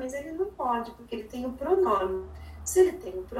mas ele não pode, porque ele tem o pronome. Se ele tem o pronome,